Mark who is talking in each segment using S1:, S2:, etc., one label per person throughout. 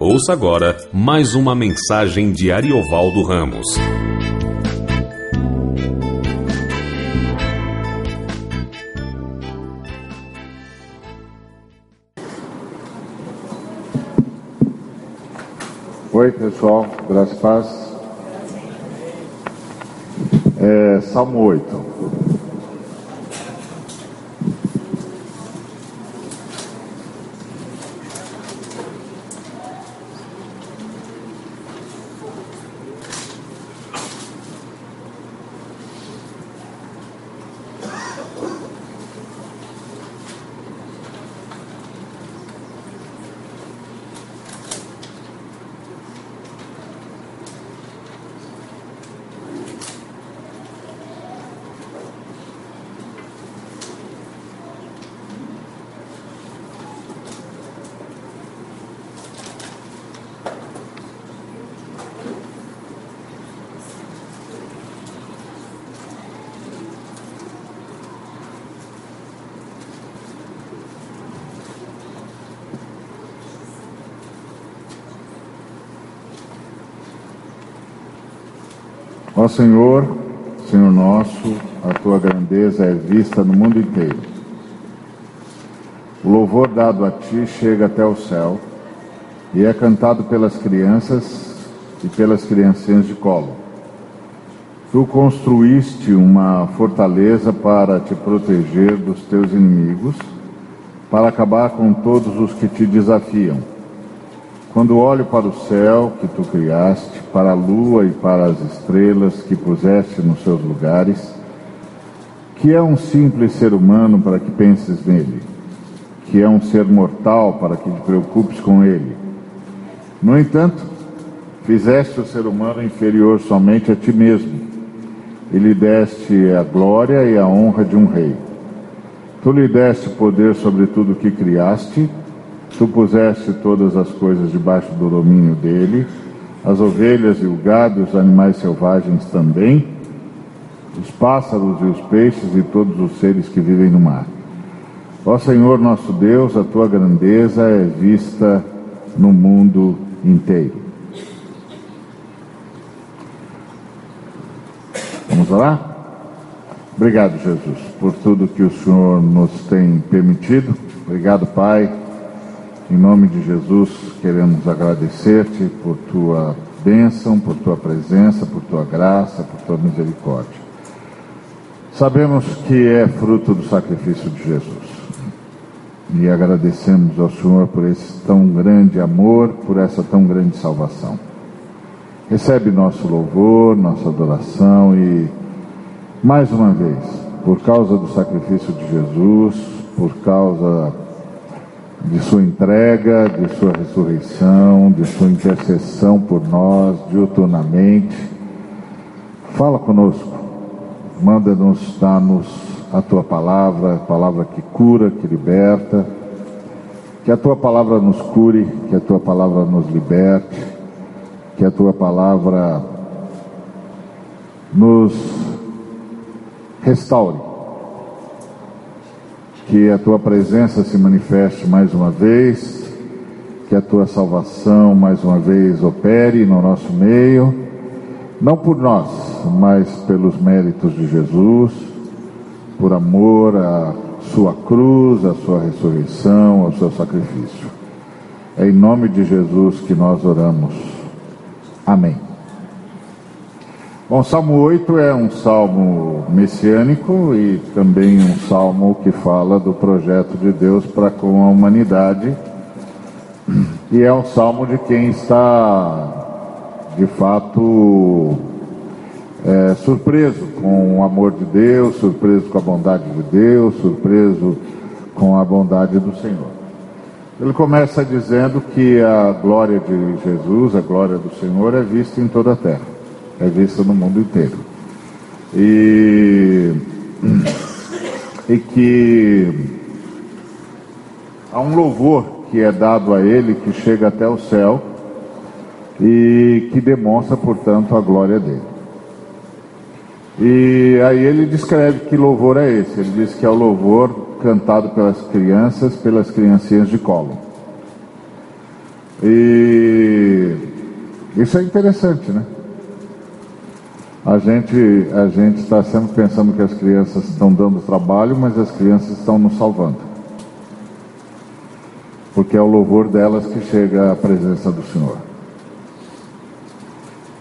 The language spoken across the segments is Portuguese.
S1: Ouça agora mais uma mensagem de Ariovaldo Ramos.
S2: Oi, pessoal, graças e paz. É, Salmo 8. Senhor, Senhor nosso, a tua grandeza é vista no mundo inteiro. O louvor dado a ti chega até o céu e é cantado pelas crianças e pelas criancinhas de colo. Tu construíste uma fortaleza para te proteger dos teus inimigos, para acabar com todos os que te desafiam. Quando olho para o céu que tu criaste, para a lua e para as estrelas que puseste nos seus lugares, que é um simples ser humano para que penses nele, que é um ser mortal para que te preocupes com ele. No entanto, fizeste o ser humano inferior somente a ti mesmo, e lhe deste a glória e a honra de um rei. Tu lhe deste poder sobre tudo o que criaste, Tu puseste todas as coisas debaixo do domínio dele, as ovelhas e o gado, os animais selvagens também, os pássaros e os peixes e todos os seres que vivem no mar. Ó Senhor nosso Deus, a tua grandeza é vista no mundo inteiro. Vamos lá? Obrigado, Jesus, por tudo que o Senhor nos tem permitido. Obrigado, Pai em nome de Jesus, queremos agradecer-te por tua bênção, por tua presença, por tua graça, por tua misericórdia. Sabemos que é fruto do sacrifício de Jesus. E agradecemos ao Senhor por esse tão grande amor, por essa tão grande salvação. Recebe nosso louvor, nossa adoração e, mais uma vez, por causa do sacrifício de Jesus, por causa de sua entrega, de sua ressurreição, de sua intercessão por nós diuturnamente. Fala conosco, manda-nos, dá-nos a tua palavra, a palavra que cura, que liberta. Que a tua palavra nos cure, que a tua palavra nos liberte, que a tua palavra nos restaure que a tua presença se manifeste mais uma vez, que a tua salvação mais uma vez opere no nosso meio, não por nós, mas pelos méritos de Jesus, por amor à sua cruz, à sua ressurreição, ao seu sacrifício. É em nome de Jesus que nós oramos. Amém. Bom, Salmo 8 é um salmo messiânico e também um salmo que fala do projeto de Deus para com a humanidade. E é um salmo de quem está, de fato, é, surpreso com o amor de Deus, surpreso com a bondade de Deus, surpreso com a bondade do Senhor. Ele começa dizendo que a glória de Jesus, a glória do Senhor, é vista em toda a terra é vista no mundo inteiro. E, e que há um louvor que é dado a ele que chega até o céu e que demonstra, portanto, a glória dele. E aí ele descreve que louvor é esse. Ele diz que é o louvor cantado pelas crianças, pelas criancinhas de colo. E isso é interessante, né? A gente a gente está sempre pensando que as crianças estão dando trabalho, mas as crianças estão nos salvando. Porque é o louvor delas que chega à presença do Senhor.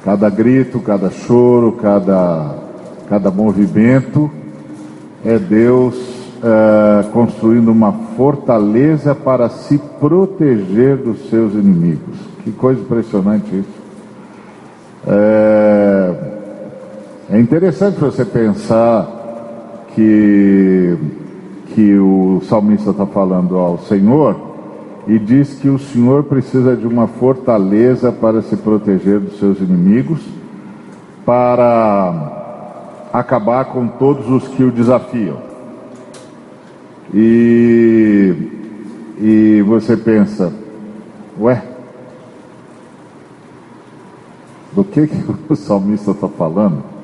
S2: Cada grito, cada choro, cada, cada movimento é Deus é, construindo uma fortaleza para se proteger dos seus inimigos. Que coisa impressionante isso. É, é interessante você pensar que, que o salmista está falando ao Senhor e diz que o Senhor precisa de uma fortaleza para se proteger dos seus inimigos, para acabar com todos os que o desafiam. E, e você pensa, ué, do que, que o salmista está falando?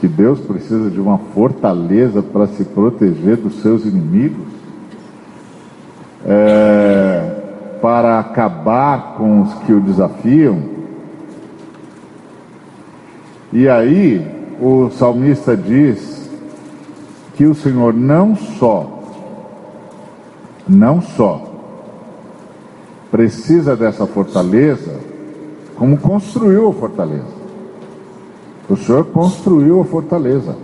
S2: Que Deus precisa de uma fortaleza para se proteger dos seus inimigos? é, para acabar com os que o desafiam. E aí o salmista diz que o Senhor não só, não só precisa dessa fortaleza, como construiu a fortaleza. O Senhor construiu a fortaleza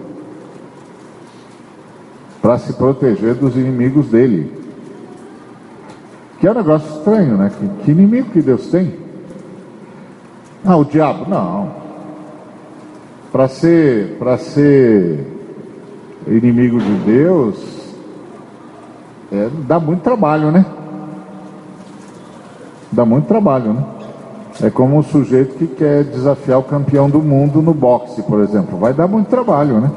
S2: para se proteger dos inimigos dele. Que é um negócio estranho, né? Que, que inimigo que Deus tem? Ah, o diabo? Não. Para ser, ser inimigo de Deus, é, dá muito trabalho, né? Dá muito trabalho, né? É como um sujeito que quer desafiar o campeão do mundo no boxe, por exemplo. Vai dar muito trabalho, né?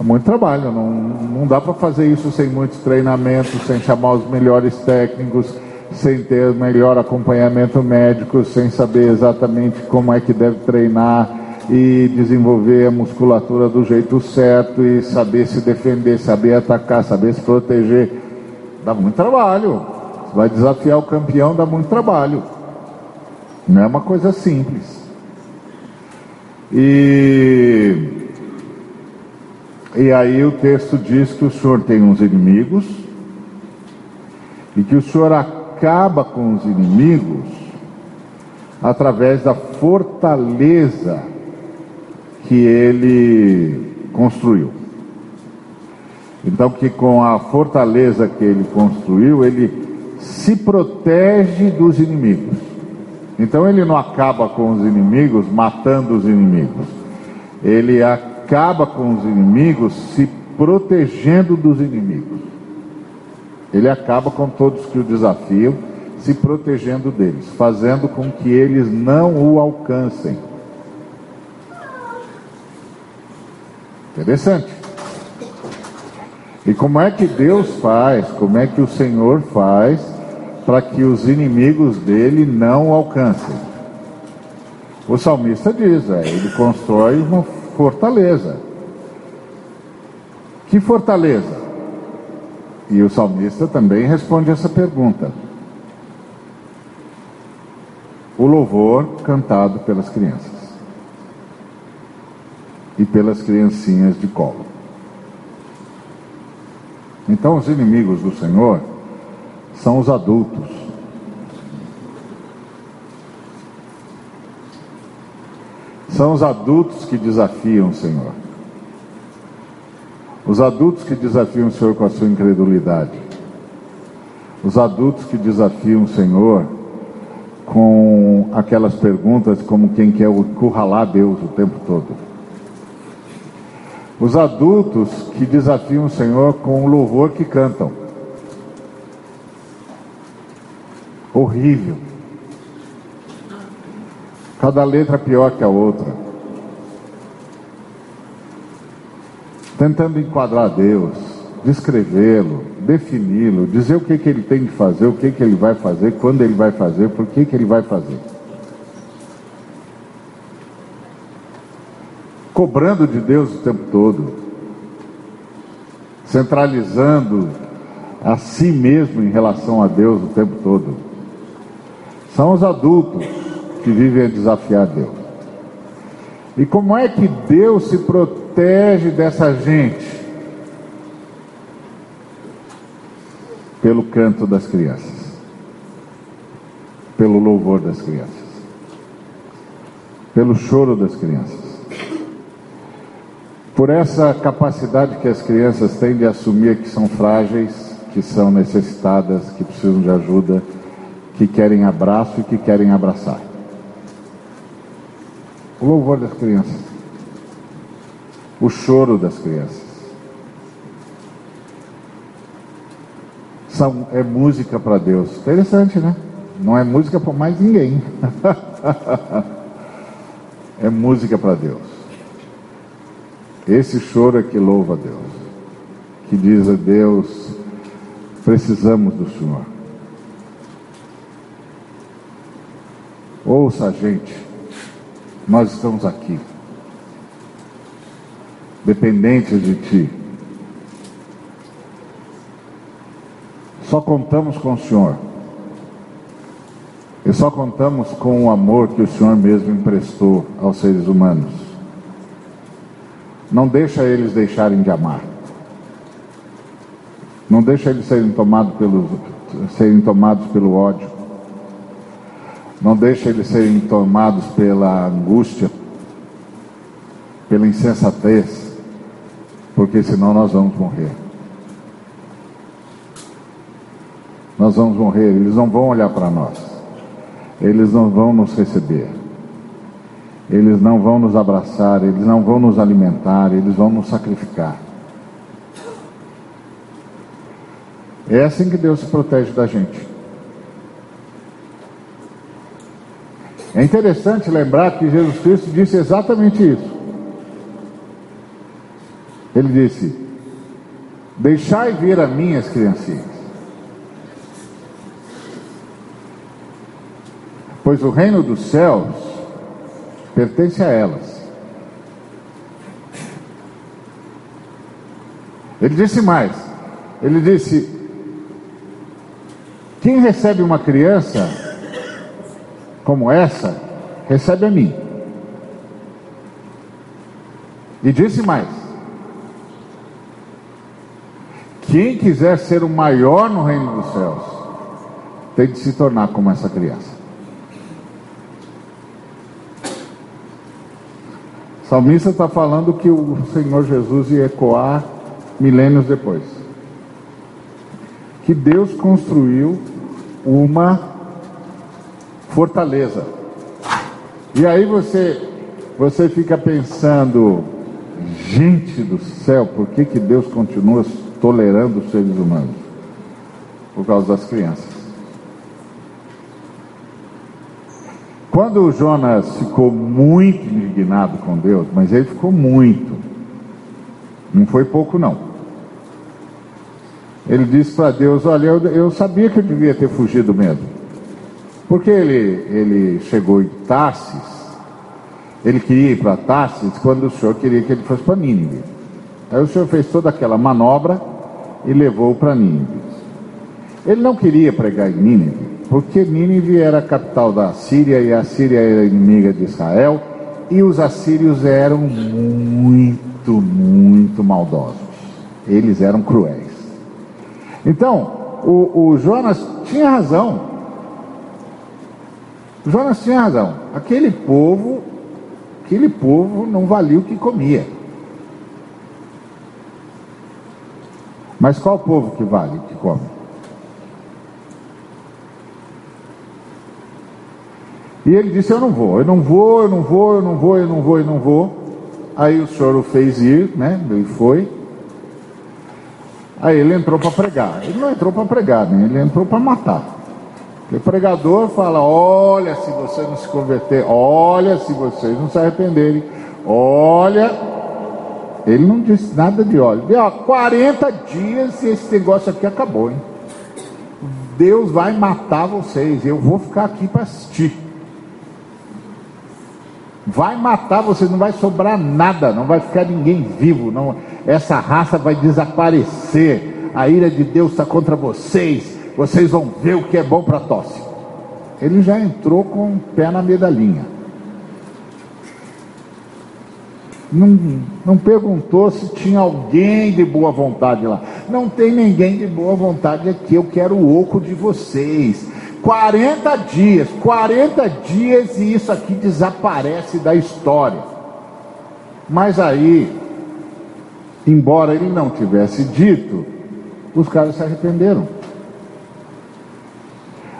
S2: É muito trabalho, não, não dá para fazer isso sem muitos treinamentos, sem chamar os melhores técnicos, sem ter melhor acompanhamento médico, sem saber exatamente como é que deve treinar e desenvolver a musculatura do jeito certo e saber se defender, saber atacar, saber se proteger. Dá muito trabalho. Vai desafiar o campeão, dá muito trabalho. Não é uma coisa simples. E e aí o texto diz que o Senhor tem uns inimigos e que o Senhor acaba com os inimigos através da fortaleza que ele construiu. Então, que com a fortaleza que ele construiu, ele se protege dos inimigos. Então, ele não acaba com os inimigos matando os inimigos. Ele acaba com os inimigos se protegendo dos inimigos. Ele acaba com todos que o desafiam, se protegendo deles, fazendo com que eles não o alcancem. Interessante. E como é que Deus faz, como é que o Senhor faz para que os inimigos dele não o alcancem? O salmista diz, é, ele constrói uma fortaleza. Que fortaleza? E o salmista também responde essa pergunta. O louvor cantado pelas crianças e pelas criancinhas de colo. Então, os inimigos do Senhor são os adultos São os adultos que desafiam o Senhor. Os adultos que desafiam o Senhor com a sua incredulidade. Os adultos que desafiam o Senhor com aquelas perguntas como quem quer curralar Deus o tempo todo. Os adultos que desafiam o Senhor com o louvor que cantam. Horrível. Cada letra pior que a outra. Tentando enquadrar Deus, descrevê-lo, defini-lo, dizer o que, que ele tem de fazer, o que, que ele vai fazer, quando ele vai fazer, por que, que ele vai fazer. Cobrando de Deus o tempo todo, centralizando a si mesmo em relação a Deus o tempo todo. São os adultos que vivem a desafiar Deus. E como é que Deus se protege dessa gente? Pelo canto das crianças, pelo louvor das crianças, pelo choro das crianças por essa capacidade que as crianças têm de assumir que são frágeis, que são necessitadas, que precisam de ajuda, que querem abraço e que querem abraçar. O louvor das crianças, o choro das crianças. São, é música para Deus. Interessante, né? Não é música para mais ninguém. é música para Deus. Esse choro é que louva a Deus, que diz a Deus: precisamos do Senhor. Ouça a gente, nós estamos aqui, dependentes de Ti. Só contamos com o Senhor. E só contamos com o amor que o Senhor mesmo emprestou aos seres humanos. Não deixa eles deixarem de amar. Não deixa eles serem pelo, serem tomados pelo ódio. Não deixa eles serem tomados pela angústia, pela insensatez, porque senão nós vamos morrer. Nós vamos morrer, eles não vão olhar para nós, eles não vão nos receber. Eles não vão nos abraçar, eles não vão nos alimentar, eles vão nos sacrificar. É assim que Deus se protege da gente. É interessante lembrar que Jesus Cristo disse exatamente isso. Ele disse: Deixai vir a mim as criancinhas, pois o reino dos céus pertence a elas. Ele disse mais: ele disse, quem recebe uma criança como essa, recebe a mim. E disse mais: quem quiser ser o maior no reino dos céus, tem de se tornar como essa criança. O salmista está falando que o Senhor Jesus ia ecoar milênios depois. Que Deus construiu uma fortaleza. E aí você, você fica pensando, gente do céu, por que, que Deus continua tolerando os seres humanos? Por causa das crianças. Quando Jonas ficou muito indignado com Deus, mas ele ficou muito, não foi pouco não. Ele disse para Deus: Olha, eu, eu, sabia que eu devia ter fugido mesmo, porque ele, ele chegou em Tarsis, ele queria ir para Tarsis quando o senhor queria que ele fosse para Nínive. Aí o senhor fez toda aquela manobra e levou para Nínive. Ele não queria pregar em Nínive, porque Nínive era a capital da Síria e a Síria era inimiga de Israel, e os assírios eram muito, muito maldosos. Eles eram cruéis. Então, o, o Jonas tinha razão. Jonas tinha razão. Aquele povo, aquele povo não valia o que comia. Mas qual povo que vale o que come? E ele disse: Eu não vou, eu não vou, eu não vou, eu não vou, eu não vou, eu não vou. Aí o senhor o fez ir, né? Ele foi. Aí ele entrou para pregar. Ele não entrou para pregar, né? Ele entrou para matar. O pregador fala: Olha, se você não se converter, olha, se vocês não se arrependerem, olha. Ele não disse nada de olha. Deu ó, 40 dias e esse negócio aqui acabou, hein? Deus vai matar vocês. Eu vou ficar aqui para assistir vai matar você, não vai sobrar nada, não vai ficar ninguém vivo, não, essa raça vai desaparecer. a ira de Deus está contra vocês, vocês vão ver o que é bom para tosse. Ele já entrou com o pé na medalhinha. Não, não perguntou se tinha alguém de boa vontade lá. Não tem ninguém de boa vontade aqui. Eu quero o oco de vocês. 40 dias, 40 dias e isso aqui desaparece da história. Mas aí, embora ele não tivesse dito, os caras se arrependeram.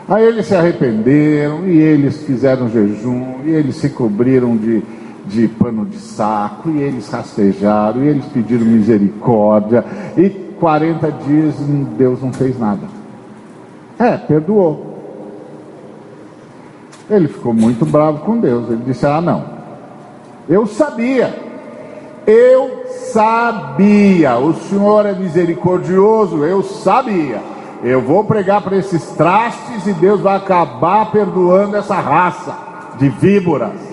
S2: Aí eles se arrependeram e eles fizeram jejum e eles se cobriram de, de pano de saco e eles rastejaram e eles pediram misericórdia e 40 dias Deus não fez nada. É, perdoou. Ele ficou muito bravo com Deus. Ele disse: Ah, não, eu sabia, eu sabia, o Senhor é misericordioso, eu sabia. Eu vou pregar para esses trastes e Deus vai acabar perdoando essa raça de víboras.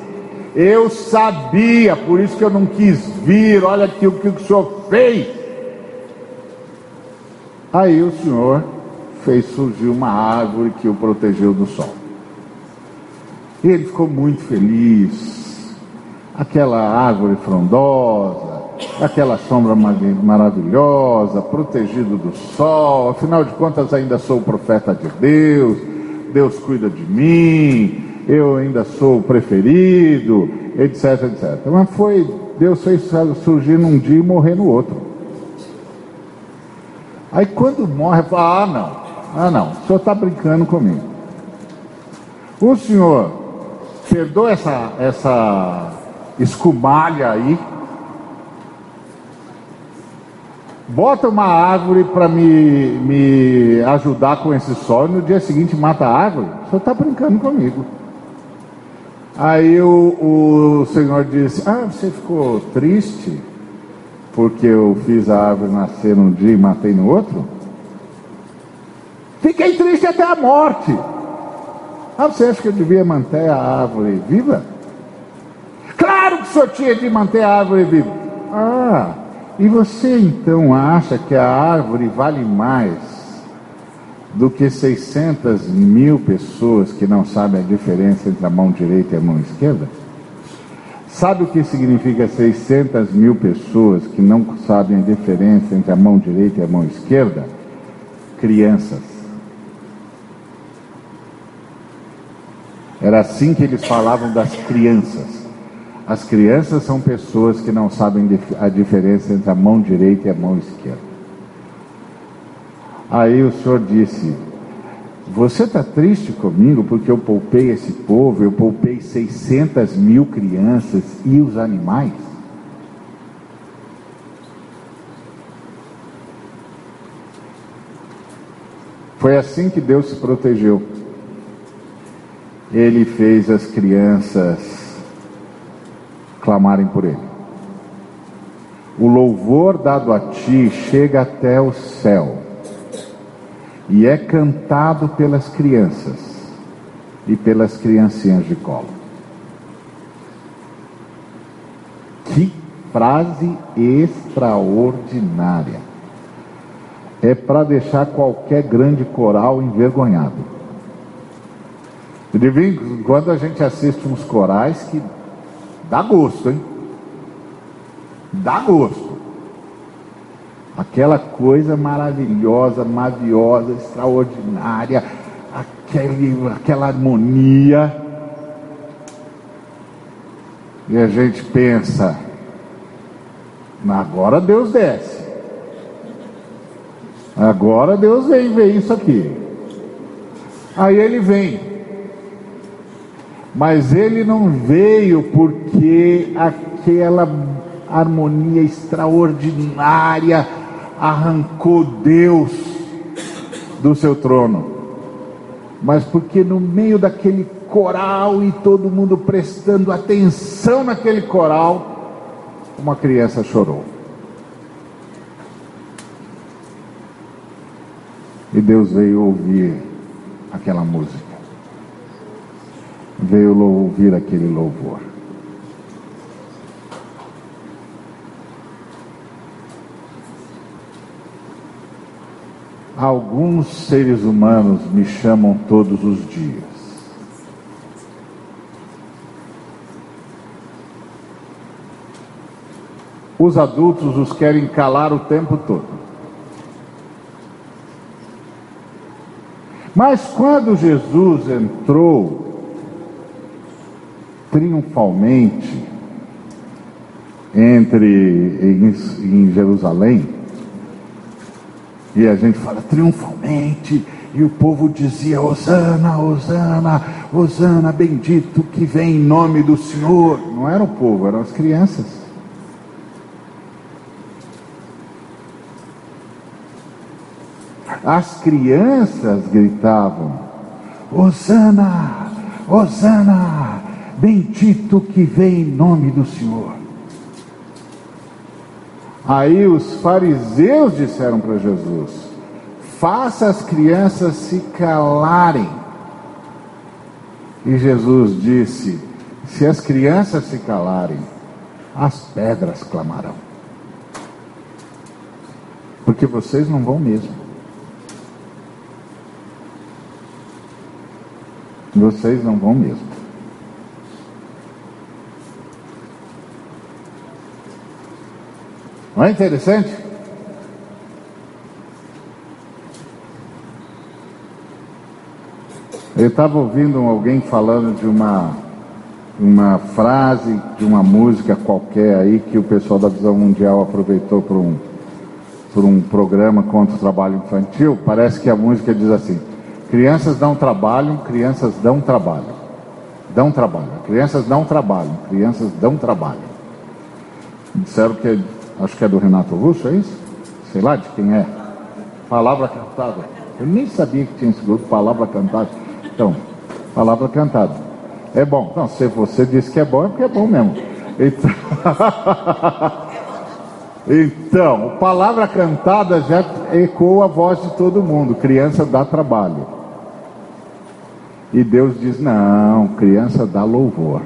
S2: Eu sabia, por isso que eu não quis vir. Olha aqui o que o Senhor fez. Aí o Senhor fez surgir uma árvore que o protegeu do sol. E ele ficou muito feliz. Aquela árvore frondosa, aquela sombra maravilhosa, protegido do sol. Afinal de contas, ainda sou profeta de Deus. Deus cuida de mim. Eu ainda sou o preferido, etc, etc. Mas foi, Deus fez surgir num dia e morrer no outro. Aí quando morre, fala, ah não, ah não, o senhor está brincando comigo. O senhor perdoa essa, essa escumalha aí, bota uma árvore para me, me ajudar com esse sol e no dia seguinte mata a árvore, o senhor está brincando comigo. Aí o, o Senhor disse: Ah, você ficou triste porque eu fiz a árvore nascer num dia e matei no outro? Fiquei triste até a morte. Ah, você acha que eu devia manter a árvore viva? Claro que o senhor tinha de manter a árvore viva. Ah, e você então acha que a árvore vale mais do que 600 mil pessoas que não sabem a diferença entre a mão direita e a mão esquerda? Sabe o que significa 600 mil pessoas que não sabem a diferença entre a mão direita e a mão esquerda? Crianças. Era assim que eles falavam das crianças. As crianças são pessoas que não sabem a diferença entre a mão direita e a mão esquerda. Aí o Senhor disse: Você está triste comigo porque eu poupei esse povo, eu poupei 600 mil crianças e os animais? Foi assim que Deus se protegeu ele fez as crianças clamarem por ele. O louvor dado a ti chega até o céu e é cantado pelas crianças e pelas criancinhas de colo. Que frase extraordinária! É para deixar qualquer grande coral envergonhado. Quando a gente assiste uns corais que dá gosto, hein? Dá gosto. Aquela coisa maravilhosa, maviosa, extraordinária, aquele, aquela harmonia. E a gente pensa, agora Deus desce. Agora Deus vem ver isso aqui. Aí ele vem mas ele não veio porque aquela harmonia extraordinária arrancou Deus do seu trono, mas porque no meio daquele coral e todo mundo prestando atenção naquele coral, uma criança chorou. E Deus veio ouvir aquela música veio ouvir aquele louvor. alguns seres humanos me chamam todos os dias. Os adultos os querem calar o tempo todo. Mas quando Jesus entrou triunfalmente entre em, em Jerusalém, e a gente fala triunfalmente, e o povo dizia: Hosana, Hosana, Hosana, bendito que vem em nome do Senhor. Não era o povo, eram as crianças. As crianças gritavam: Hosana, Hosana, bendito que vem em nome do Senhor. Aí os fariseus disseram para Jesus: faça as crianças se calarem. E Jesus disse: se as crianças se calarem, as pedras clamarão. Porque vocês não vão mesmo. Vocês não vão mesmo. Não é interessante? Eu estava ouvindo alguém falando de uma, uma frase de uma música qualquer aí que o pessoal da Visão Mundial aproveitou para um, para um programa contra o trabalho infantil. Parece que a música diz assim: crianças dão trabalho, crianças dão trabalho. Dão trabalho. Crianças dão trabalho, crianças dão trabalho. Disseram que acho que é do Renato Russo, é isso? Sei lá de quem é. Palavra cantada. Eu nem sabia que tinha esse grupo, Palavra Cantada. Então, Palavra Cantada. É bom. Não, se você disse que é bom, é porque é bom mesmo. Então, então Palavra Cantada já ecoa a voz de todo mundo. Criança dá trabalho. E Deus diz: não, criança dá louvor.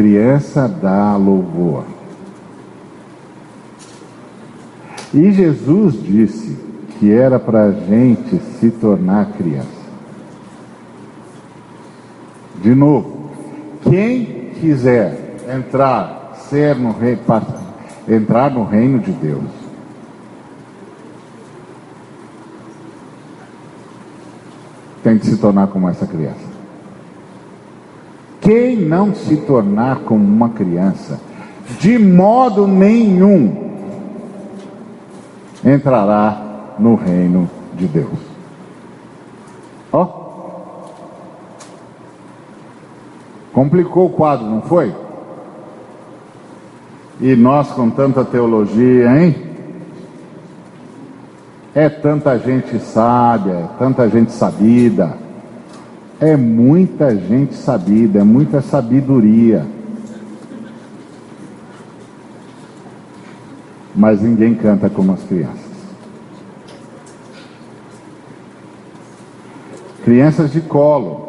S2: Criança dá louvor. E Jesus disse que era para a gente se tornar criança. De novo, quem quiser entrar, ser no rei, entrar no reino de Deus, tem que se tornar como essa criança. Quem não se tornar como uma criança, de modo nenhum entrará no reino de Deus. Ó. Oh. Complicou o quadro, não foi? E nós com tanta teologia, hein? É tanta gente sábia, é tanta gente sabida é muita gente sabida, é muita sabedoria. Mas ninguém canta como as crianças. Crianças de colo.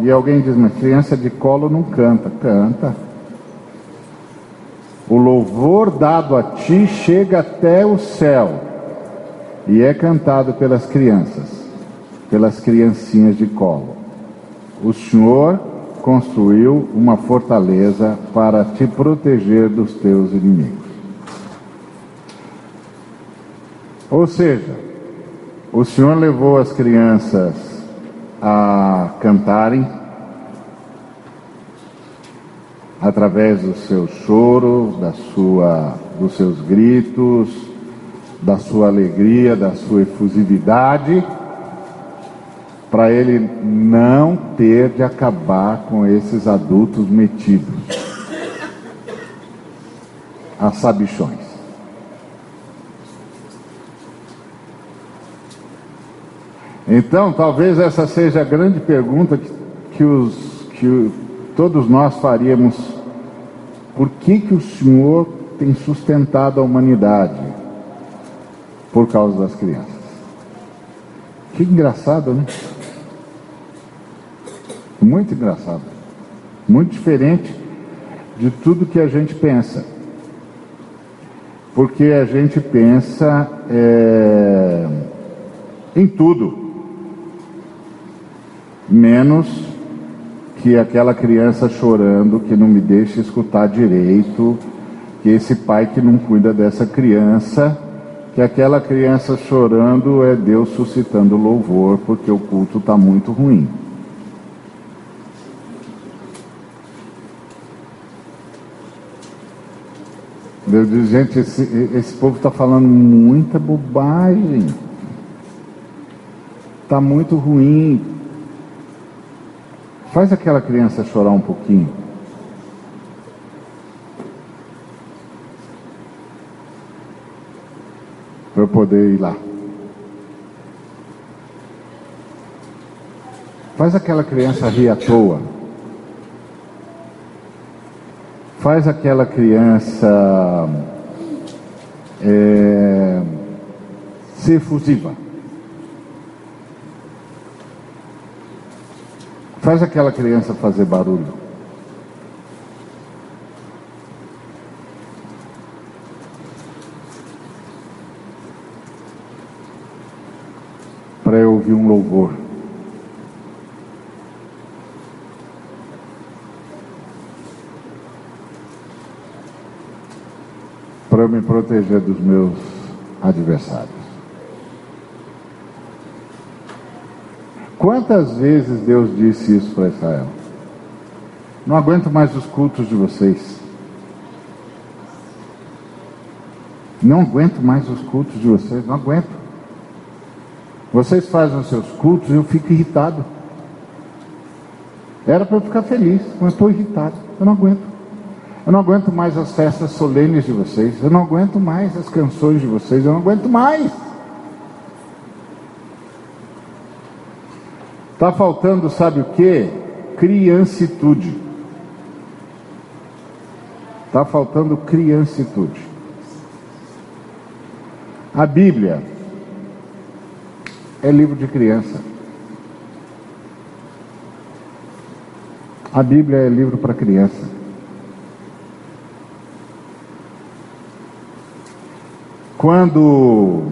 S2: E alguém diz, mas criança de colo não canta. Canta. O louvor dado a ti chega até o céu e é cantado pelas crianças, pelas criancinhas de colo o Senhor construiu uma fortaleza para te proteger dos teus inimigos. Ou seja, o Senhor levou as crianças a cantarem através do seu choro, da sua, dos seus gritos, da sua alegria, da sua efusividade para ele não ter de acabar com esses adultos metidos a sabichões. Então, talvez essa seja a grande pergunta que, que, os, que todos nós faríamos: por que, que o Senhor tem sustentado a humanidade? Por causa das crianças. Que engraçado, né? Muito engraçado. Muito diferente de tudo que a gente pensa. porque a gente pensa é, em tudo, menos que aquela criança chorando que não me deixa escutar direito, que esse pai que não cuida dessa criança, que aquela criança chorando é Deus suscitando louvor, porque o culto está muito ruim. Deus diz, gente, esse, esse povo está falando muita bobagem. Está muito ruim. Faz aquela criança chorar um pouquinho. Para eu poder ir lá. Faz aquela criança rir à toa. Faz aquela criança é, ser efusiva. Faz aquela criança fazer barulho. Para eu ouvir um louvor. Para me proteger dos meus adversários. Quantas vezes Deus disse isso para Israel? Não aguento mais os cultos de vocês. Não aguento mais os cultos de vocês, não aguento. Vocês fazem os seus cultos e eu fico irritado. Era para eu ficar feliz, mas estou irritado. Eu não aguento. Eu não aguento mais as festas solenes de vocês. Eu não aguento mais as canções de vocês. Eu não aguento mais. Está faltando, sabe o que? Criancitude. Está faltando criancitude. A Bíblia é livro de criança. A Bíblia é livro para criança. Quando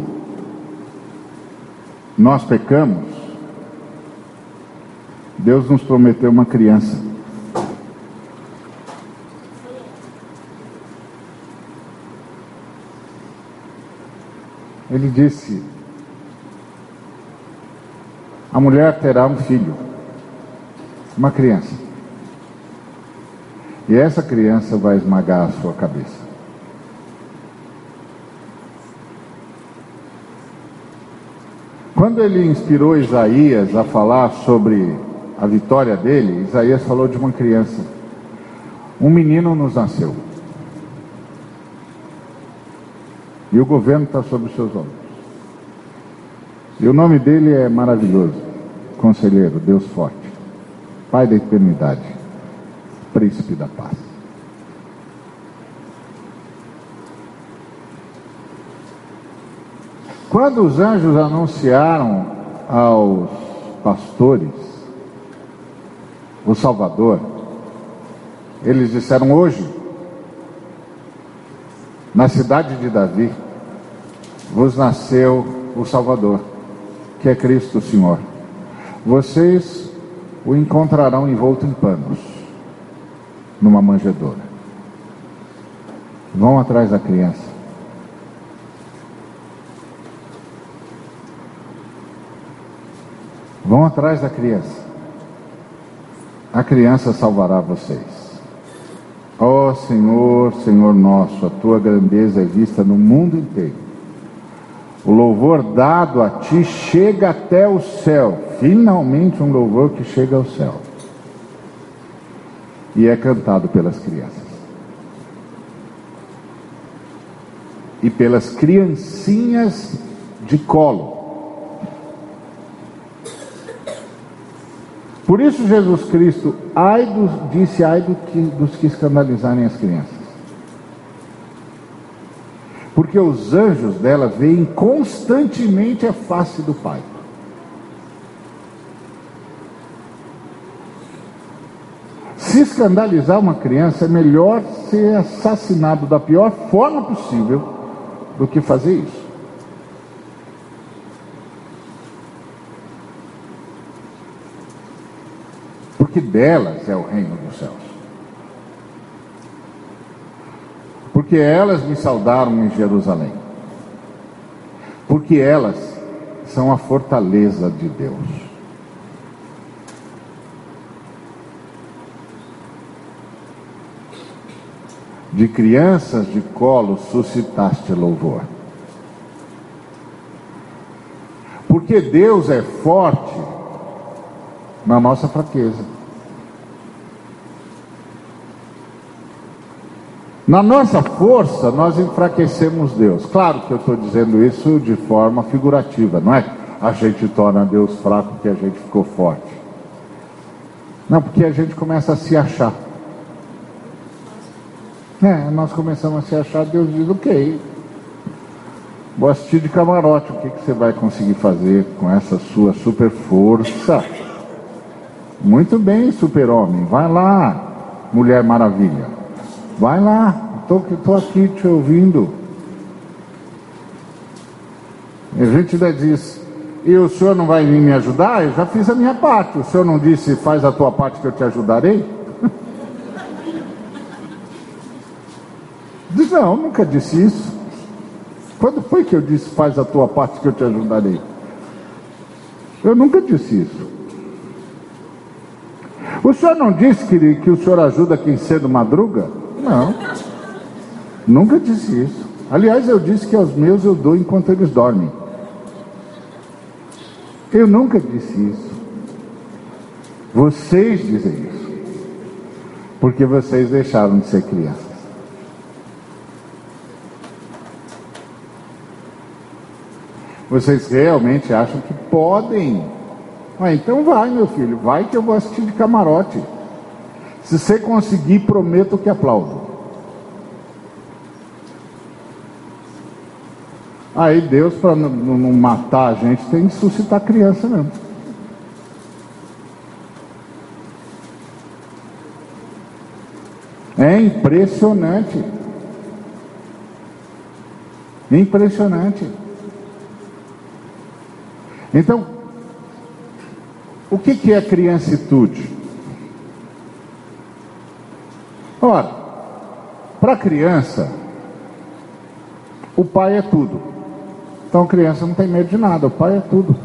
S2: nós pecamos, Deus nos prometeu uma criança. Ele disse: A mulher terá um filho, uma criança. E essa criança vai esmagar a sua cabeça. Quando ele inspirou Isaías a falar sobre a vitória dele, Isaías falou de uma criança. Um menino nos nasceu. E o governo está sobre os seus ombros. E o nome dele é maravilhoso. Conselheiro, Deus forte. Pai da eternidade. Príncipe da paz. Quando os anjos anunciaram aos pastores o Salvador, eles disseram hoje, na cidade de Davi, vos nasceu o Salvador, que é Cristo Senhor. Vocês o encontrarão envolto em panos, numa manjedoura. Vão atrás da criança. Vão atrás da criança. A criança salvará vocês. Ó oh, Senhor, Senhor nosso, a tua grandeza é vista no mundo inteiro. O louvor dado a ti chega até o céu. Finalmente um louvor que chega ao céu. E é cantado pelas crianças. E pelas criancinhas de colo. Por isso Jesus Cristo ai dos, disse ai do que, dos que escandalizarem as crianças. Porque os anjos dela veem constantemente a face do Pai. Se escandalizar uma criança, é melhor ser assassinado da pior forma possível do que fazer isso. Porque delas é o reino dos céus. Porque elas me saudaram em Jerusalém. Porque elas são a fortaleza de Deus. de crianças de colo suscitaste louvor. Porque Deus é forte na nossa fraqueza. Na nossa força, nós enfraquecemos Deus. Claro que eu estou dizendo isso de forma figurativa, não é? A gente torna Deus fraco porque a gente ficou forte. Não, porque a gente começa a se achar. É, nós começamos a se achar, Deus diz, ok. Vou assistir de camarote, o que, que você vai conseguir fazer com essa sua super força? Muito bem, super-homem, vai lá, Mulher Maravilha. Vai lá, estou aqui te ouvindo. A gente ainda diz, e o senhor não vai vir me ajudar? Eu já fiz a minha parte. O senhor não disse, faz a tua parte que eu te ajudarei? Diz, não, nunca disse isso. Quando foi que eu disse, faz a tua parte que eu te ajudarei? Eu nunca disse isso. O senhor não disse que, que o senhor ajuda quem cedo madruga? Não. Nunca disse isso. Aliás, eu disse que aos meus eu dou enquanto eles dormem. Eu nunca disse isso. Vocês dizem isso. Porque vocês deixaram de ser crianças. Vocês realmente acham que podem? Ah, então vai, meu filho, vai que eu vou assistir de camarote. Se você conseguir, prometo que aplaudo. Aí Deus, para não matar a gente, tem que suscitar criança mesmo. É impressionante. Impressionante. Então, o que, que é criancitude? Ora, para a criança, o pai é tudo. Então criança não tem medo de nada, o pai é tudo.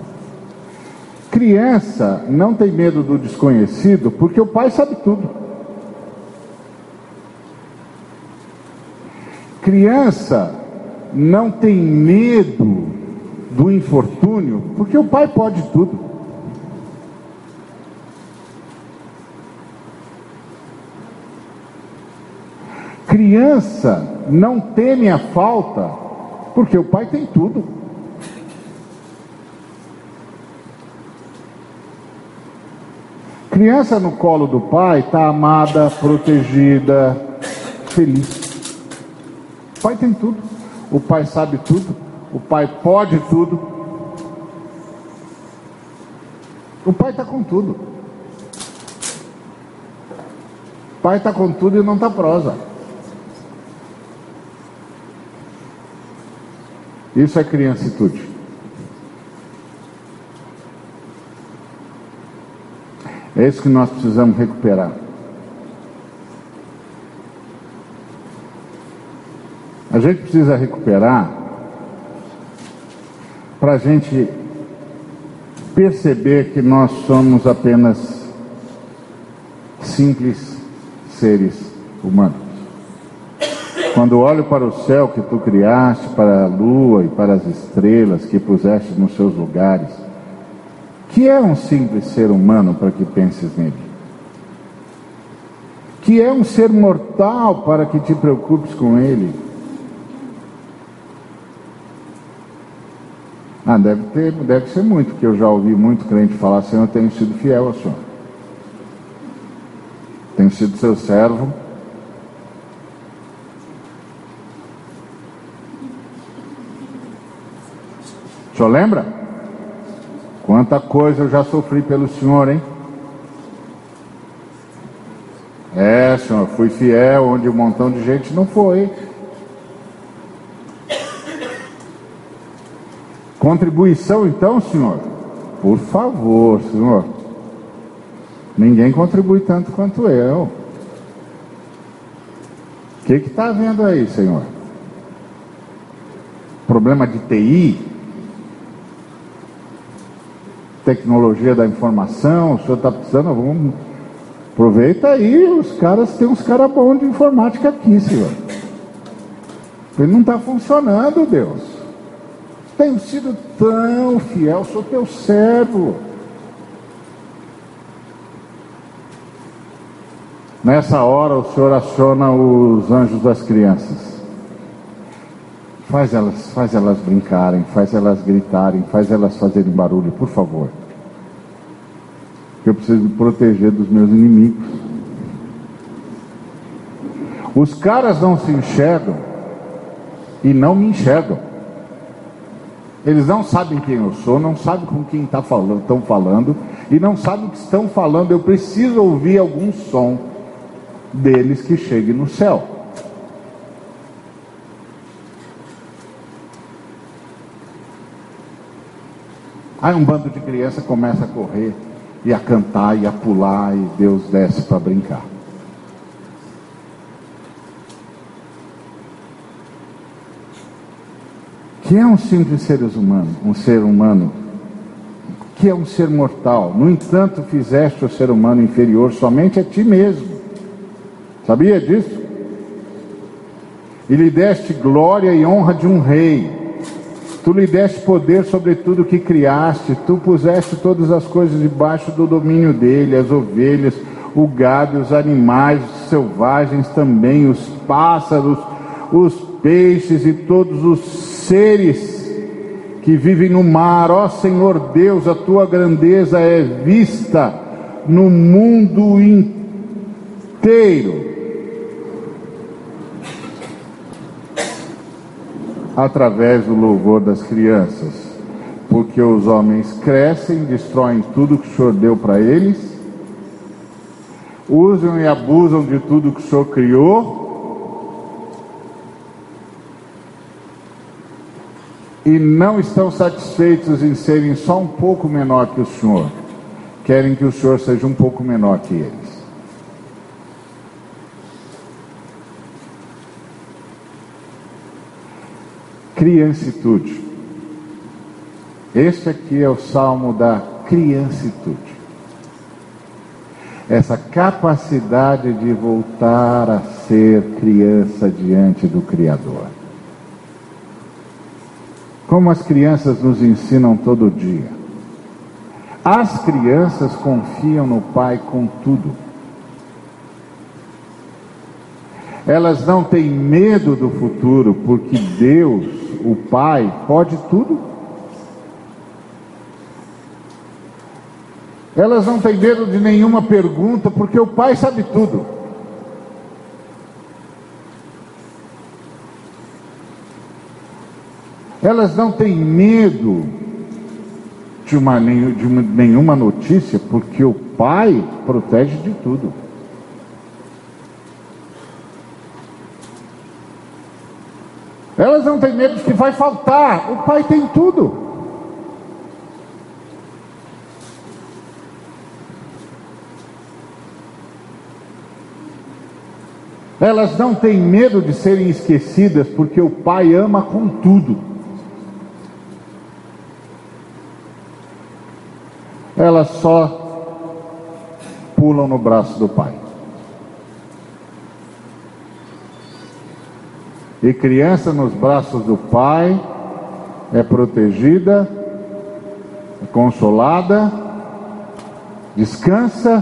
S2: Criança não tem medo do desconhecido porque o pai sabe tudo. Criança não tem medo do infortúnio, porque o pai pode tudo. Criança não teme a falta, porque o pai tem tudo. Criança no colo do pai está amada, protegida, feliz. O pai tem tudo. O pai sabe tudo. O pai pode tudo. O pai está com tudo. O pai está com tudo e não está prosa. Isso é criancitude. É isso que nós precisamos recuperar. A gente precisa recuperar para a gente perceber que nós somos apenas simples seres humanos. Quando olho para o céu que tu criaste, para a lua e para as estrelas que puseste nos seus lugares, que é um simples ser humano para que penses nele? Que é um ser mortal para que te preocupes com ele? Ah, deve, ter, deve ser muito, porque eu já ouvi muito crente falar assim, eu tenho sido fiel ao Senhor. Tenho sido seu servo. Senhor lembra? Quanta coisa eu já sofri pelo Senhor, hein? É, Senhor, fui fiel onde um montão de gente não foi. Contribuição então, senhor? Por favor, senhor. Ninguém contribui tanto quanto eu. O que está havendo aí, senhor? Problema de TI? Tecnologia da informação? O senhor está precisando? Vamos. Aproveita aí, os caras, tem uns caras bons de informática aqui, senhor. Ele não está funcionando, Deus. Tenho sido tão fiel, sou teu servo. Nessa hora o Senhor aciona os anjos das crianças. Faz elas, faz elas brincarem, faz elas gritarem, faz elas fazerem barulho, por favor. Eu preciso me proteger dos meus inimigos. Os caras não se enxergam e não me enxergam. Eles não sabem quem eu sou, não sabem com quem tá falando, estão falando e não sabem o que estão falando. Eu preciso ouvir algum som deles que chegue no céu. Aí um bando de criança começa a correr e a cantar e a pular e Deus desce para brincar. que é um simples ser humano, um ser humano, que é um ser mortal. No entanto, fizeste o ser humano inferior somente a ti mesmo. Sabia disso? E lhe deste glória e honra de um rei. Tu lhe deste poder sobre tudo que criaste. Tu puseste todas as coisas debaixo do domínio dele, as ovelhas, o gado, os animais selvagens também, os pássaros, os peixes e todos os seres que vivem no mar. Ó Senhor Deus, a tua grandeza é vista no mundo inteiro. Através do louvor das crianças, porque os homens crescem, destroem tudo que o Senhor deu para eles, usam e abusam de tudo que o Senhor criou e não estão satisfeitos em serem só um pouco menor que o Senhor, querem que o Senhor seja um pouco menor que eles. Criancitude. Este aqui é o salmo da criancitude. Essa capacidade de voltar a ser criança diante do Criador como as crianças nos ensinam todo dia. As crianças confiam no Pai com tudo. Elas não têm medo do futuro, porque Deus, o Pai, pode tudo. Elas não têm medo de nenhuma pergunta, porque o Pai sabe tudo. Elas não têm medo de, uma, de uma, nenhuma notícia, porque o Pai protege de tudo. Elas não têm medo de que vai faltar, o Pai tem tudo. Elas não têm medo de serem esquecidas, porque o Pai ama com tudo. elas só pulam no braço do pai. E criança nos braços do pai é protegida, é consolada, descansa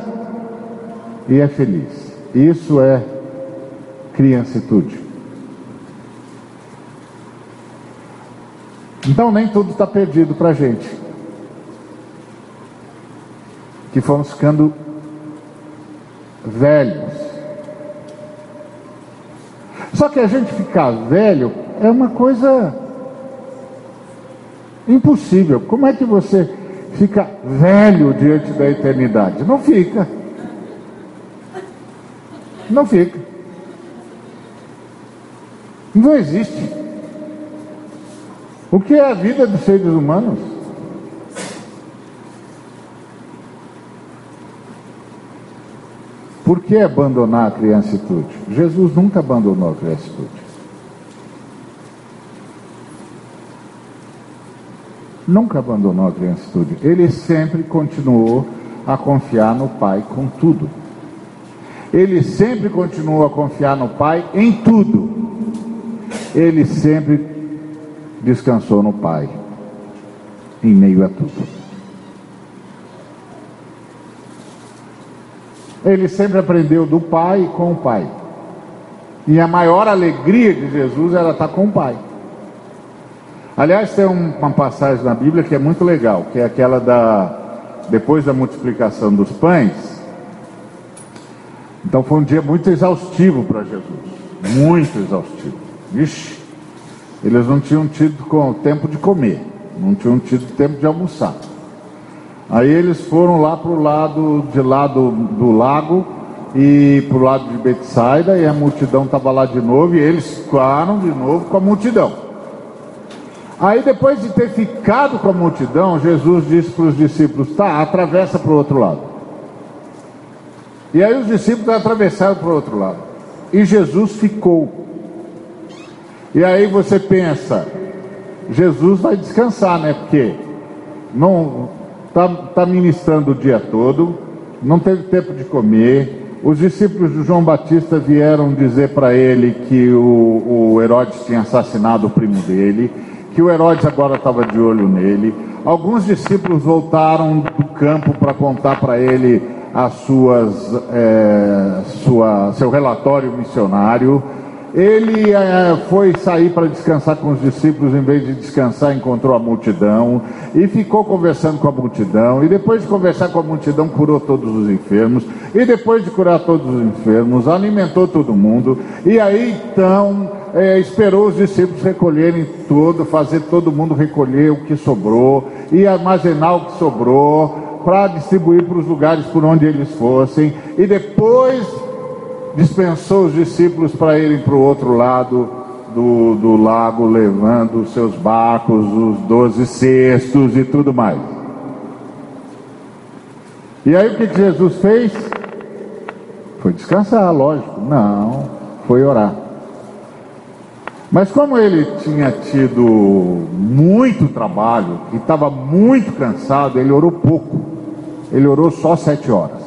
S2: e é feliz. Isso é criancitude. Então nem tudo está perdido para a gente que fomos ficando velhos. Só que a gente ficar velho é uma coisa impossível. Como é que você fica velho diante da eternidade? Não fica. Não fica. Não existe. O que é a vida dos seres humanos? Por que abandonar a criancitude? Jesus nunca abandonou a criancitude. Nunca abandonou a criancitude. Ele sempre continuou a confiar no Pai com tudo. Ele sempre continuou a confiar no Pai em tudo. Ele sempre descansou no Pai, em meio a tudo. Ele sempre aprendeu do Pai com o Pai. E a maior alegria de Jesus era estar com o Pai. Aliás, tem uma passagem na Bíblia que é muito legal, que é aquela da depois da multiplicação dos pães. Então foi um dia muito exaustivo para Jesus, muito exaustivo. Vixe, eles não tinham tido tempo de comer, não tinham tido tempo de almoçar. Aí eles foram lá para o lado de lá do, do lago e para o lado de Betsaida e a multidão estava lá de novo e eles ficaram de novo com a multidão. Aí depois de ter ficado com a multidão, Jesus disse para os discípulos: tá, atravessa para o outro lado. E aí os discípulos atravessaram para o outro lado. E Jesus ficou. E aí você pensa, Jesus vai descansar, né? Porque não está tá ministrando o dia todo, não teve tempo de comer. Os discípulos de João Batista vieram dizer para ele que o, o Herodes tinha assassinado o primo dele, que o Herodes agora estava de olho nele. Alguns discípulos voltaram do campo para contar para ele as suas, é, sua, seu relatório missionário. Ele é, foi sair para descansar com os discípulos, em vez de descansar, encontrou a multidão e ficou conversando com a multidão. E depois de conversar com a multidão, curou todos os enfermos. E depois de curar todos os enfermos, alimentou todo mundo. E aí então é, esperou os discípulos recolherem tudo, fazer todo mundo recolher o que sobrou e armazenar o que sobrou para distribuir para os lugares por onde eles fossem. E depois dispensou os discípulos para irem para o outro lado do, do lago, levando os seus barcos, os doze cestos e tudo mais. E aí o que, Jesus fez? Foi descansar, lógico. Não, foi orar. Mas como ele tinha tido muito trabalho e estava muito cansado, ele orou pouco. Ele orou só sete horas.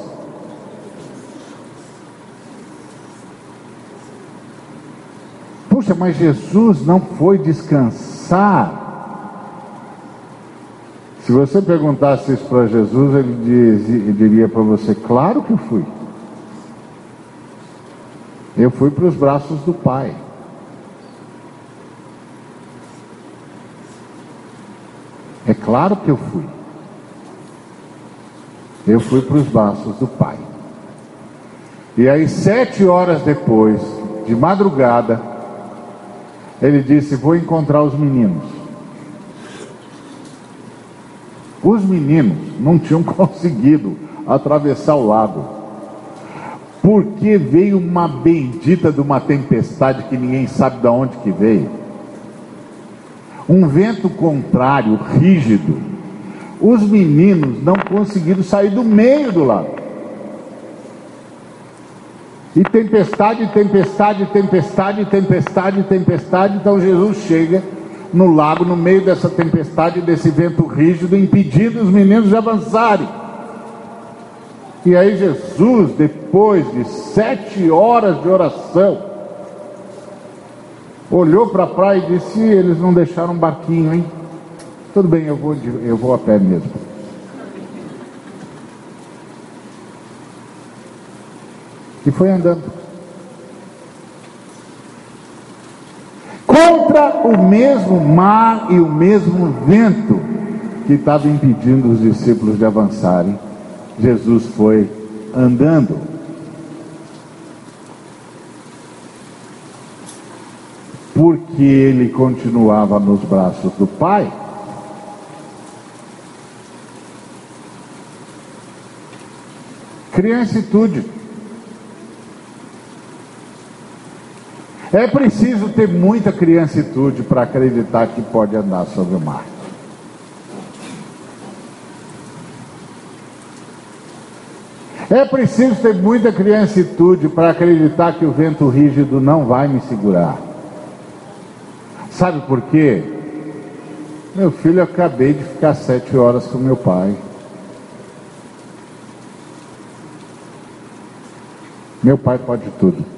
S2: Puxa, mas Jesus não foi descansar. Se você perguntasse isso para Jesus, ele, diz, ele diria para você: Claro que eu fui. Eu fui para os braços do Pai. É claro que eu fui. Eu fui para os braços do Pai. E aí, sete horas depois, de madrugada, ele disse: Vou encontrar os meninos. Os meninos não tinham conseguido atravessar o lago, porque veio uma bendita de uma tempestade que ninguém sabe de onde que veio. Um vento contrário, rígido. Os meninos não conseguiram sair do meio do lago. E tempestade, tempestade, tempestade, tempestade, tempestade. Então Jesus chega no lago, no meio dessa tempestade, desse vento rígido, impedindo os meninos de avançarem. E aí Jesus, depois de sete horas de oração, olhou para a praia e disse: Eles não deixaram um barquinho, hein? Tudo bem, eu vou, eu vou a pé mesmo. E foi andando. Contra o mesmo mar e o mesmo vento que estava impedindo os discípulos de avançarem, Jesus foi andando. Porque ele continuava nos braços do Pai. Criancitude. É preciso ter muita criancitude para acreditar que pode andar sobre o mar. É preciso ter muita criancitude para acreditar que o vento rígido não vai me segurar. Sabe por quê? Meu filho, eu acabei de ficar sete horas com meu pai. Meu pai pode tudo.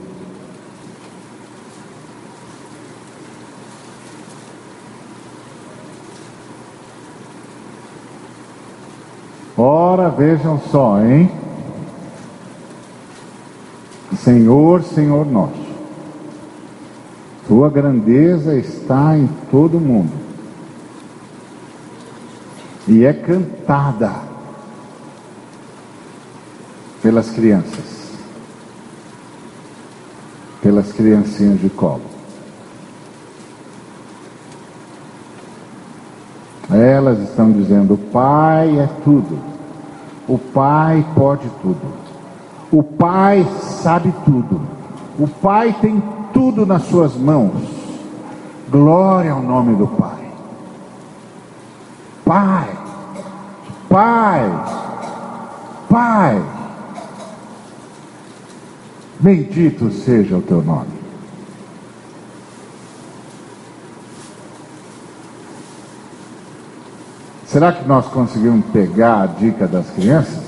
S2: Ora, vejam só, hein? Senhor, Senhor nosso, tua grandeza está em todo o mundo e é cantada pelas crianças, pelas criancinhas de colo. Elas estão dizendo: o Pai é tudo, o Pai pode tudo. O Pai sabe tudo. O Pai tem tudo nas suas mãos. Glória ao nome do Pai. Pai, Pai, Pai. Bendito seja o teu nome. Será que nós conseguimos pegar a dica das crianças?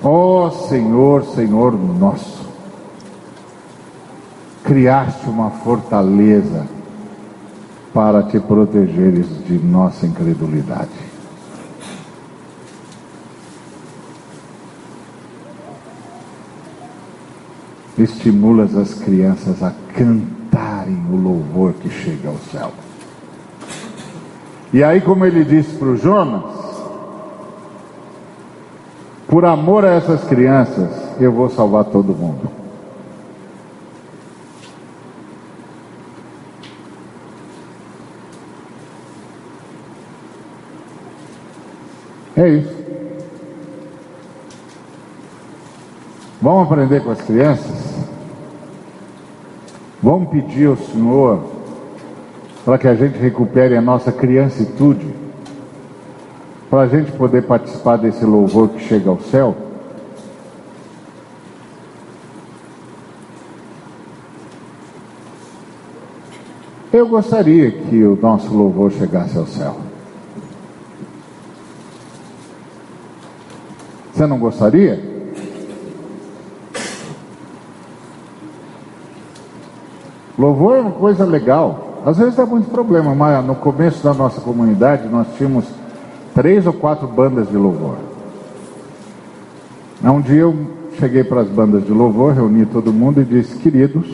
S2: Ó oh, Senhor, Senhor nosso, criaste uma fortaleza para te protegeres de nossa incredulidade. Estimulas as crianças a cantarem o louvor que chega ao céu. E aí, como ele disse para o Jonas, por amor a essas crianças, eu vou salvar todo mundo. É isso. Vamos aprender com as crianças? Vamos pedir ao Senhor para que a gente recupere a nossa criancitude para a gente poder participar desse louvor que chega ao céu. Eu gostaria que o nosso louvor chegasse ao céu. Você não gostaria? Louvor é uma coisa legal. Às vezes dá muito problema, mas no começo da nossa comunidade nós tínhamos três ou quatro bandas de louvor. Um dia eu cheguei para as bandas de louvor, reuni todo mundo e disse: Queridos,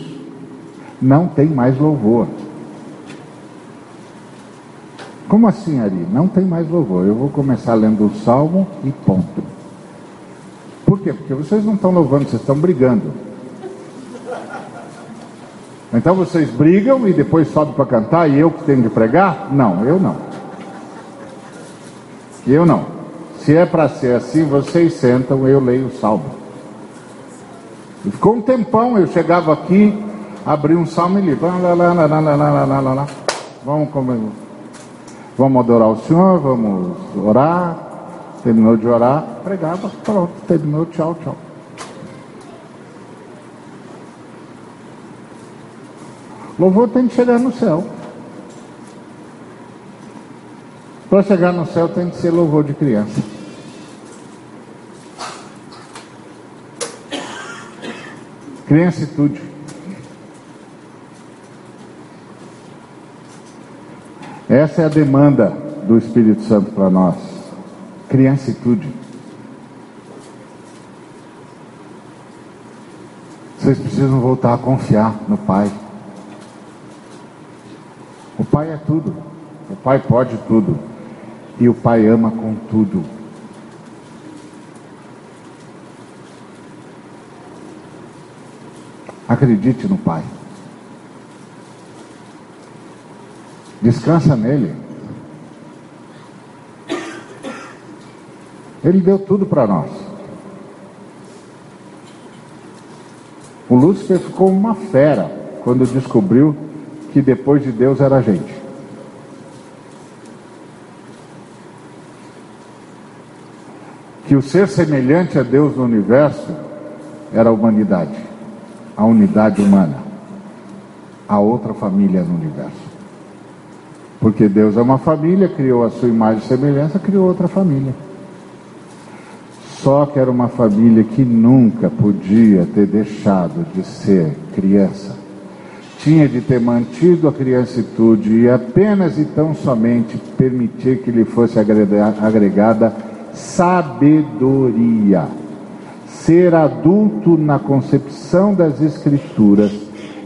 S2: não tem mais louvor. Como assim, Ari? Não tem mais louvor. Eu vou começar lendo o salmo e ponto. Por quê? Porque vocês não estão louvando, vocês estão brigando. Então vocês brigam e depois sobem para cantar e eu que tenho de pregar? Não, eu não. Eu não. Se é para ser assim, vocês sentam, eu leio o salmo. E ficou um tempão, eu chegava aqui, abri um salmo e li. Vamos comer. Vamos adorar o Senhor, vamos orar. Terminou de orar, pregava, pronto, terminou, tchau, tchau. Louvor tem que chegar no céu. Para chegar no céu tem que ser louvor de criança. Criancitude. Essa é a demanda do Espírito Santo para nós. Criancitude. Vocês precisam voltar a confiar no Pai. O Pai é tudo. O Pai pode tudo. E o Pai ama com tudo. Acredite no Pai. Descansa nele. Ele deu tudo para nós. O Lúcifer ficou uma fera quando descobriu que depois de Deus era a gente. Que o ser semelhante a Deus no universo era a humanidade, a unidade humana, a outra família no universo. Porque Deus é uma família, criou a sua imagem e semelhança, criou outra família. Só que era uma família que nunca podia ter deixado de ser criança. Tinha de ter mantido a criancitude e apenas e tão somente permitir que lhe fosse agregada sabedoria. Ser adulto na concepção das Escrituras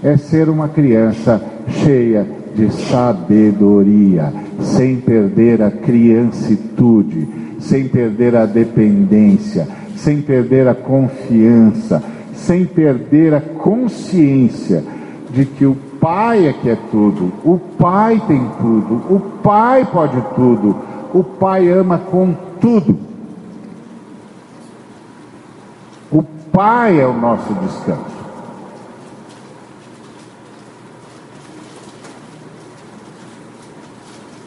S2: é ser uma criança cheia de sabedoria, sem perder a criancitude sem perder a dependência, sem perder a confiança, sem perder a consciência de que o Pai é que é tudo, o Pai tem tudo, o Pai pode tudo, o Pai ama com tudo. O Pai é o nosso descanso.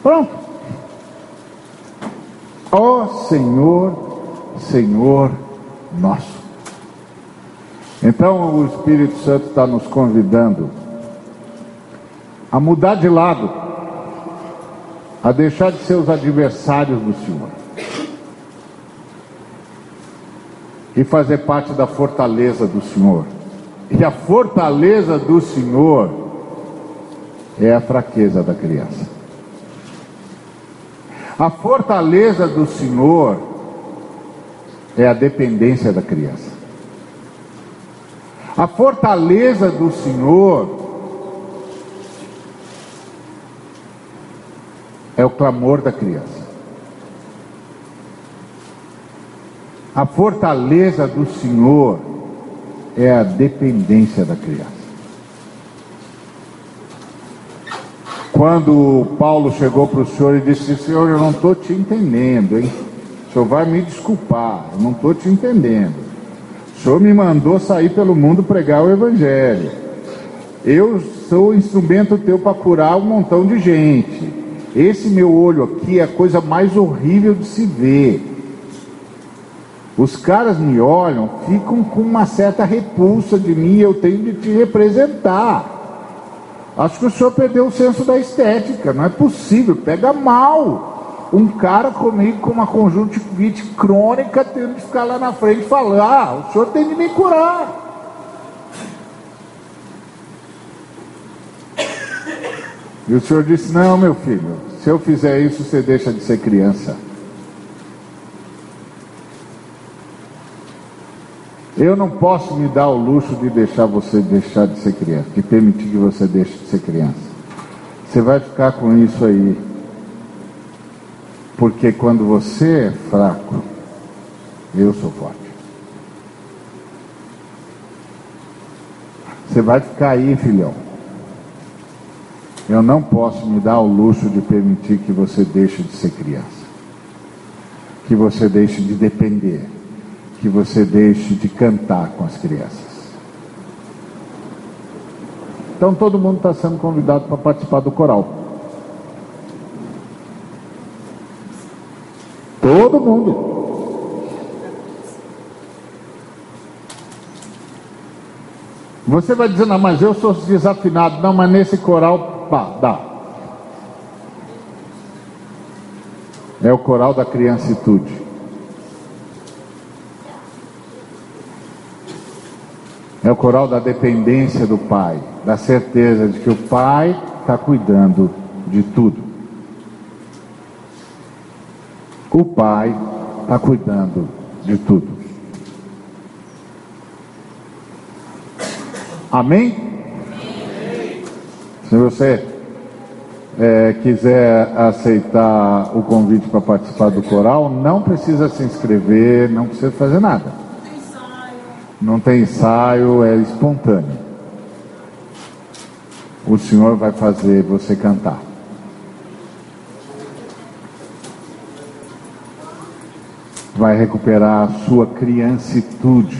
S2: Pronto. Ó oh, Senhor, Senhor nosso. Então o Espírito Santo está nos convidando a mudar de lado, a deixar de ser os adversários do Senhor e fazer parte da fortaleza do Senhor. E a fortaleza do Senhor é a fraqueza da criança. A fortaleza do Senhor é a dependência da criança. A fortaleza do Senhor é o clamor da criança. A fortaleza do Senhor é a dependência da criança. Quando Paulo chegou para o senhor e disse: Senhor, eu não estou te entendendo, hein? O senhor vai me desculpar, eu não estou te entendendo. O senhor me mandou sair pelo mundo pregar o Evangelho. Eu sou instrumento teu para curar um montão de gente. Esse meu olho aqui é a coisa mais horrível de se ver. Os caras me olham, ficam com uma certa repulsa de mim, eu tenho de te representar. Acho que o senhor perdeu o senso da estética, não é possível, pega mal. Um cara comigo com uma conjuntivite crônica tendo que ficar lá na frente falando, ah, o senhor tem de me curar. E o senhor disse, não meu filho, se eu fizer isso, você deixa de ser criança. Eu não posso me dar o luxo de deixar você deixar de ser criança, de permitir que você deixe de ser criança. Você vai ficar com isso aí. Porque quando você é fraco, eu sou forte. Você vai ficar aí, filhão. Eu não posso me dar o luxo de permitir que você deixe de ser criança. Que você deixe de depender que você deixe de cantar com as crianças. Então todo mundo está sendo convidado para participar do coral. Todo mundo. Você vai dizer, não, mas eu sou desafinado. Não, mas nesse coral, dá. É o coral da criancitude. É o coral da dependência do Pai, da certeza de que o Pai está cuidando de tudo. O Pai está cuidando de tudo. Amém? Se você é, quiser aceitar o convite para participar do coral, não precisa se inscrever, não precisa fazer nada. Não tem ensaio, é espontâneo. O Senhor vai fazer você cantar. vai recuperar a sua criancitude,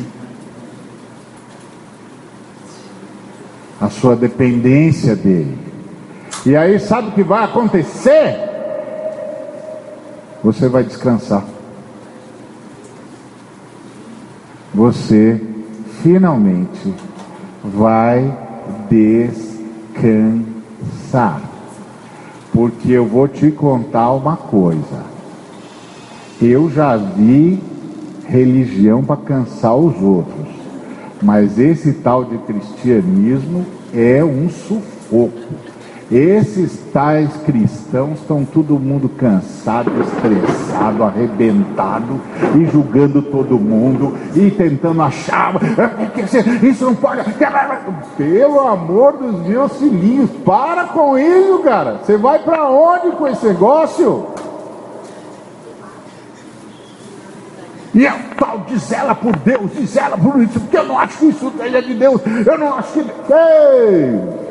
S2: a sua dependência dele. E aí, sabe o que vai acontecer? Você vai descansar. Você finalmente vai descansar. Porque eu vou te contar uma coisa. Eu já vi religião para cansar os outros, mas esse tal de cristianismo é um sufoco. Esses tais cristãos estão todo mundo cansado, estressado, arrebentado e julgando todo mundo e tentando achar ah, isso não pode. Pelo amor dos meus filhinhos, para com isso, cara. Você vai para onde com esse negócio? E é tal, diz ela por Deus, diz ela por isso, porque eu não acho que isso é de Deus, eu não acho que. Ei!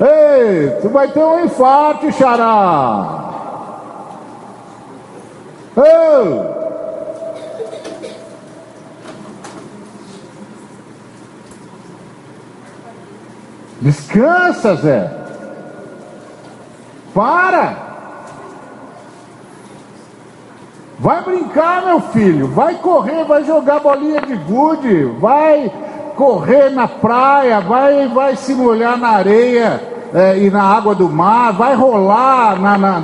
S2: Ei, tu vai ter um infarto, xará. Ei! Descansa, Zé. Para. Vai brincar, meu filho. Vai correr, vai jogar bolinha de gude. Vai correr na praia. Vai, vai se molhar na areia é, e na água do mar, vai rolar na, na,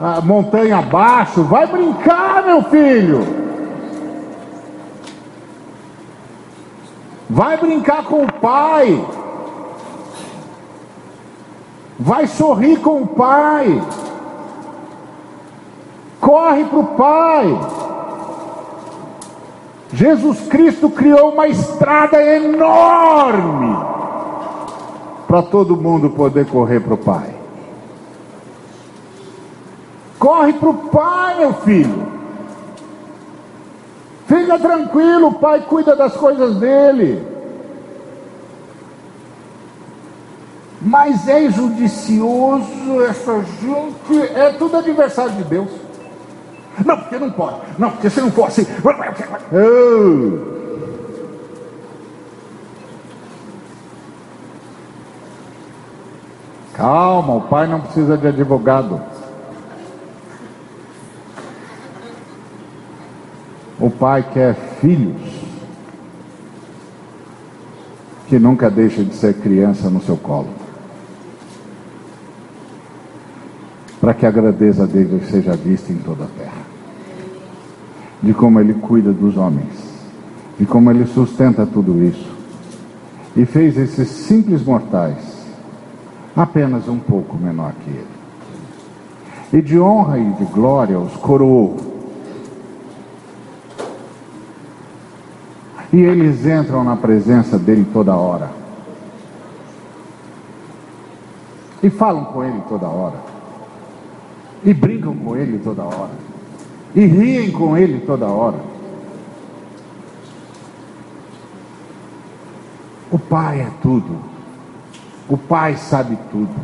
S2: na montanha abaixo, vai brincar, meu filho. Vai brincar com o pai. Vai sorrir com o pai. Corre para o pai. Jesus Cristo criou uma estrada enorme para todo mundo poder correr para o Pai. Corre para o Pai, meu filho. Fica tranquilo, o Pai cuida das coisas dele. Mas é judicioso essa gente, é tudo adversário de Deus. Não, porque não pode. Não, porque se não for assim. Oh. Calma, o pai não precisa de advogado. O pai quer filhos que nunca deixem de ser criança no seu colo. Para que a grandeza dele seja vista em toda a terra. De como ele cuida dos homens. De como ele sustenta tudo isso. E fez esses simples mortais apenas um pouco menor que ele. E de honra e de glória os coroou. E eles entram na presença dele toda hora. E falam com ele toda hora. E brincam com ele toda hora. E riem com ele toda hora. O Pai é tudo. O Pai sabe tudo.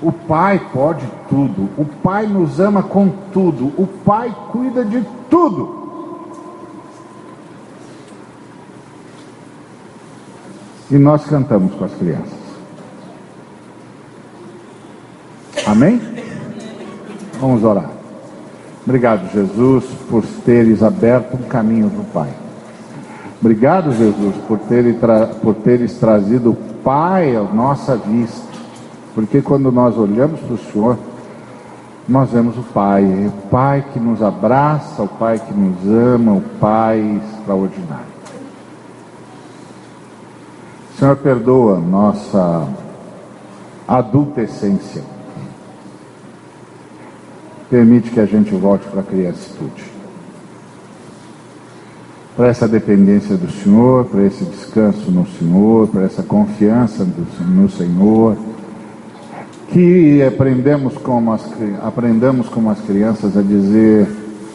S2: O Pai pode tudo. O Pai nos ama com tudo. O Pai cuida de tudo. E nós cantamos com as crianças. Amém? Vamos orar. Obrigado, Jesus, por teres aberto um caminho para o Pai. Obrigado, Jesus, por teres, tra por teres trazido Pai à nossa vista. Porque quando nós olhamos para o Senhor, nós vemos o Pai, o Pai que nos abraça, o Pai que nos ama, o Pai extraordinário. Senhor, perdoa nossa adulta. Permite que a gente volte para a criancitude para essa dependência do Senhor, para esse descanso no Senhor, para essa confiança no Senhor, que aprendemos como as, aprendamos como as crianças a dizer,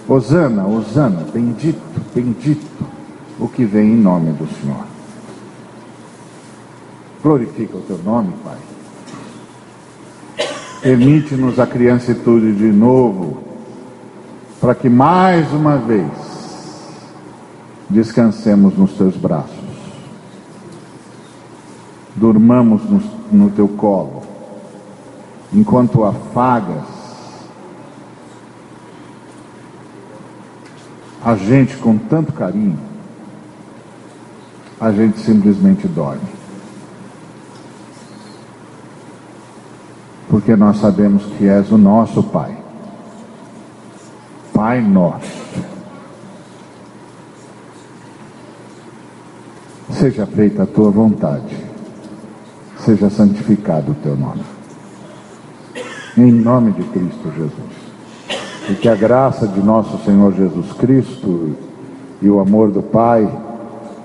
S2: Osana, Osana, bendito, bendito o que vem em nome do Senhor. Glorifica o teu nome, Pai. Permite-nos a criancitude de novo, para que mais uma vez descansemos nos teus braços, durmamos no, no teu colo, enquanto afagas a gente com tanto carinho, a gente simplesmente dorme. Porque nós sabemos que és o nosso Pai. Pai nosso. Seja feita a tua vontade. Seja santificado o teu nome. Em nome de Cristo Jesus. E que a graça de nosso Senhor Jesus Cristo e o amor do Pai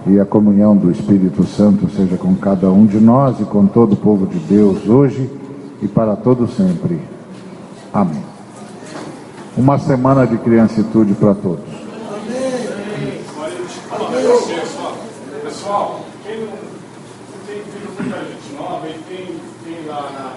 S2: e a comunhão do Espírito Santo seja com cada um de nós e com todo o povo de Deus hoje e para todo sempre. Amém. Uma semana de criancitude para todos.
S3: Pessoal, quem não tem, tem muita gente nova e tem, tem lá na.